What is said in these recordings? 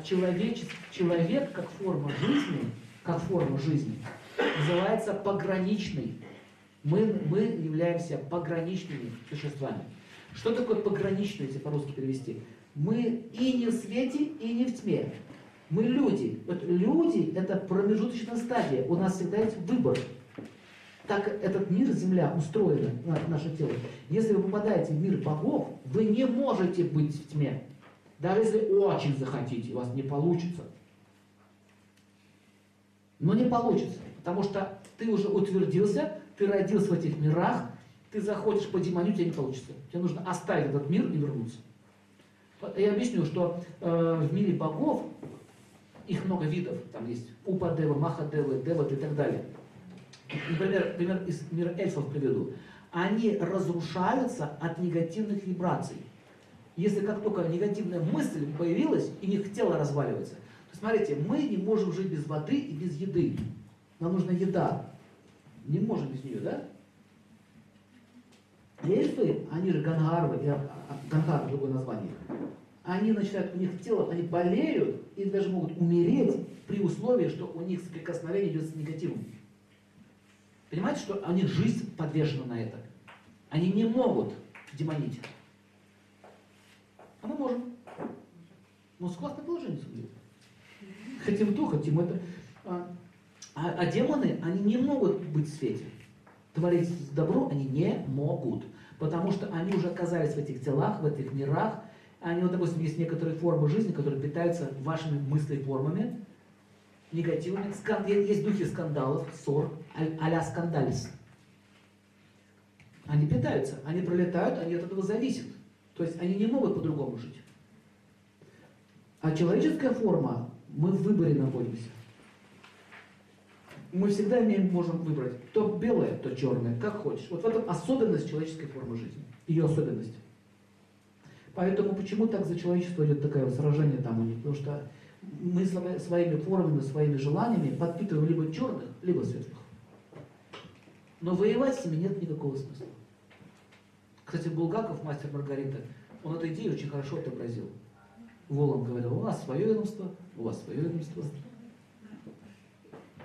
А человече, человек как форма жизни, как форма жизни, называется пограничный. Мы, мы являемся пограничными существами. Что такое пограничный, если по-русски перевести? Мы и не в свете, и не в тьме. Мы люди. Вот люди – это промежуточная стадия. У нас всегда есть выбор. Так этот мир, Земля, устроена, наше тело. Если вы попадаете в мир богов, вы не можете быть в тьме. Даже если очень захотите, у вас не получится. Но не получится, потому что ты уже утвердился, ты родился в этих мирах, ты заходишь по демонию, у тебя не получится. Тебе нужно оставить этот мир и вернуться. Я объясню, что э, в мире богов их много видов. Там есть Упадева, Махадева, Деват и так далее. Например, пример из мира эльфов приведу. Они разрушаются от негативных вибраций. Если как только негативная мысль появилась, и их тело разваливается, то смотрите, мы не можем жить без воды и без еды. Нам нужна еда. Не можем без нее, да? Эльфы, они же гангарвы, а, а, гангар другое название, они начинают, у них тело, они болеют и даже могут умереть при условии, что у них соприкосновение идет с негативом. Понимаете, что у них жизнь подвешена на это. Они не могут демонить. А мы можем. Ну, согласно положению судьи. Хотим то, хотим это. А, а, а демоны, они не могут быть в свете. Творить добро они не могут. Потому что они уже оказались в этих телах, в этих мирах. Они, вот, допустим, есть некоторые формы жизни, которые питаются вашими мыслеформами, негативными. Скан... Есть духи скандалов, ссор, а-ля скандалис. Они питаются, они пролетают, они от этого зависят. То есть они не могут по-другому жить. А человеческая форма, мы в выборе находимся. Мы всегда имеем, можем выбрать то белое, то черное, как хочешь. Вот в этом особенность человеческой формы жизни, ее особенность. Поэтому почему так за человечество идет такое сражение там у них? Потому что мы своими формами, своими желаниями подпитываем либо черных, либо светлых. Но воевать с ними нет никакого смысла. Кстати, Булгаков, мастер Маргарита, он эту идею очень хорошо отобразил. Волан говорил, у нас свое ведомство, у вас свое ведомство.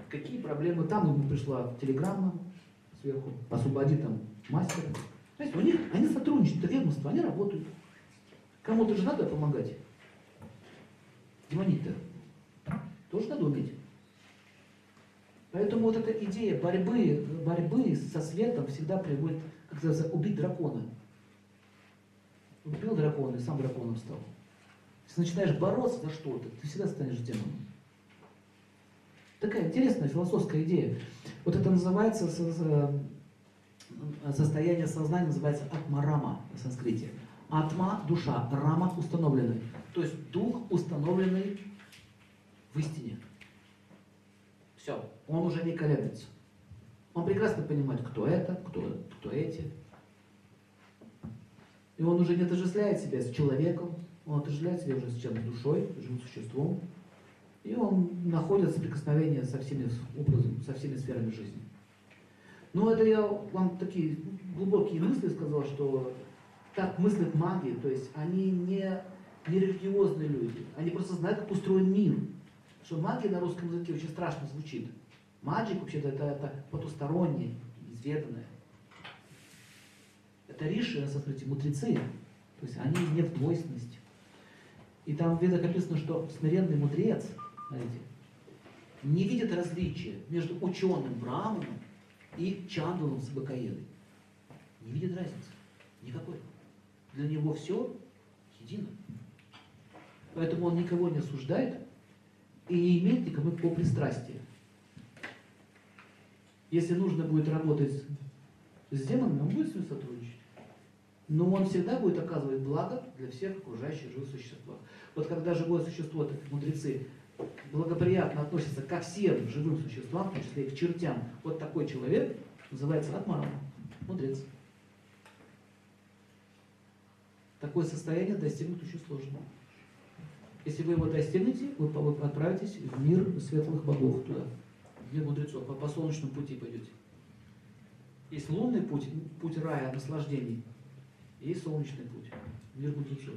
Какие проблемы? Там ему пришла телеграмма сверху, освободи там мастера. Знаете, у них, они сотрудничают, это ведомство, они работают. Кому-то же надо помогать. Демонить-то. Тоже надо уметь. Поэтому вот эта идея борьбы, борьбы со светом всегда приводит, как называется, убить дракона. Убил дракона и сам драконом стал. Если начинаешь бороться за что-то, ты всегда станешь демоном. Такая интересная философская идея. Вот это называется состояние сознания, называется атмарама на санскрите. Атма – душа, рама – установленный. То есть дух, установленный в истине. Все, он уже не колеблется. Он прекрасно понимает, кто это, кто, кто эти. И он уже не отождествляет себя с человеком, он отождествляет себя уже с чем? С душой, живым существом. И он находит соприкосновение со всеми образом, со всеми сферами жизни. Ну, это я вам такие глубокие мысли сказал, что так мыслят маги, то есть они не, не религиозные люди, они просто знают, как устроен мир. Что магия на русском языке очень страшно звучит. Маджик вообще-то это, это потустороннее, изведанное. Это риши, на санскрите, мудрецы. То есть они не в двойственности. И там в ведах написано, что смиренный мудрец, знаете, не видит различия между ученым Браманом и Чандалом Сабакаедой. Не видит разницы. Никакой. Для него все едино. Поэтому он никого не осуждает и не имеет никому никакого пристрастия. Если нужно будет работать с демоном, он будет с ним сотрудничать. Но он всегда будет оказывать благо для всех окружающих живых существ. Вот когда живое существо, так мудрецы, благоприятно относятся ко всем живым существам, в том числе и к чертям, вот такой человек называется атмаром, мудрец. Такое состояние достигнуть очень сложно. Если вы его достигнете, вы отправитесь в мир светлых богов туда, в мир мудрецов, по, по солнечному пути пойдете. Есть лунный путь, путь рая, наслаждений, и солнечный путь, мир мудрецов.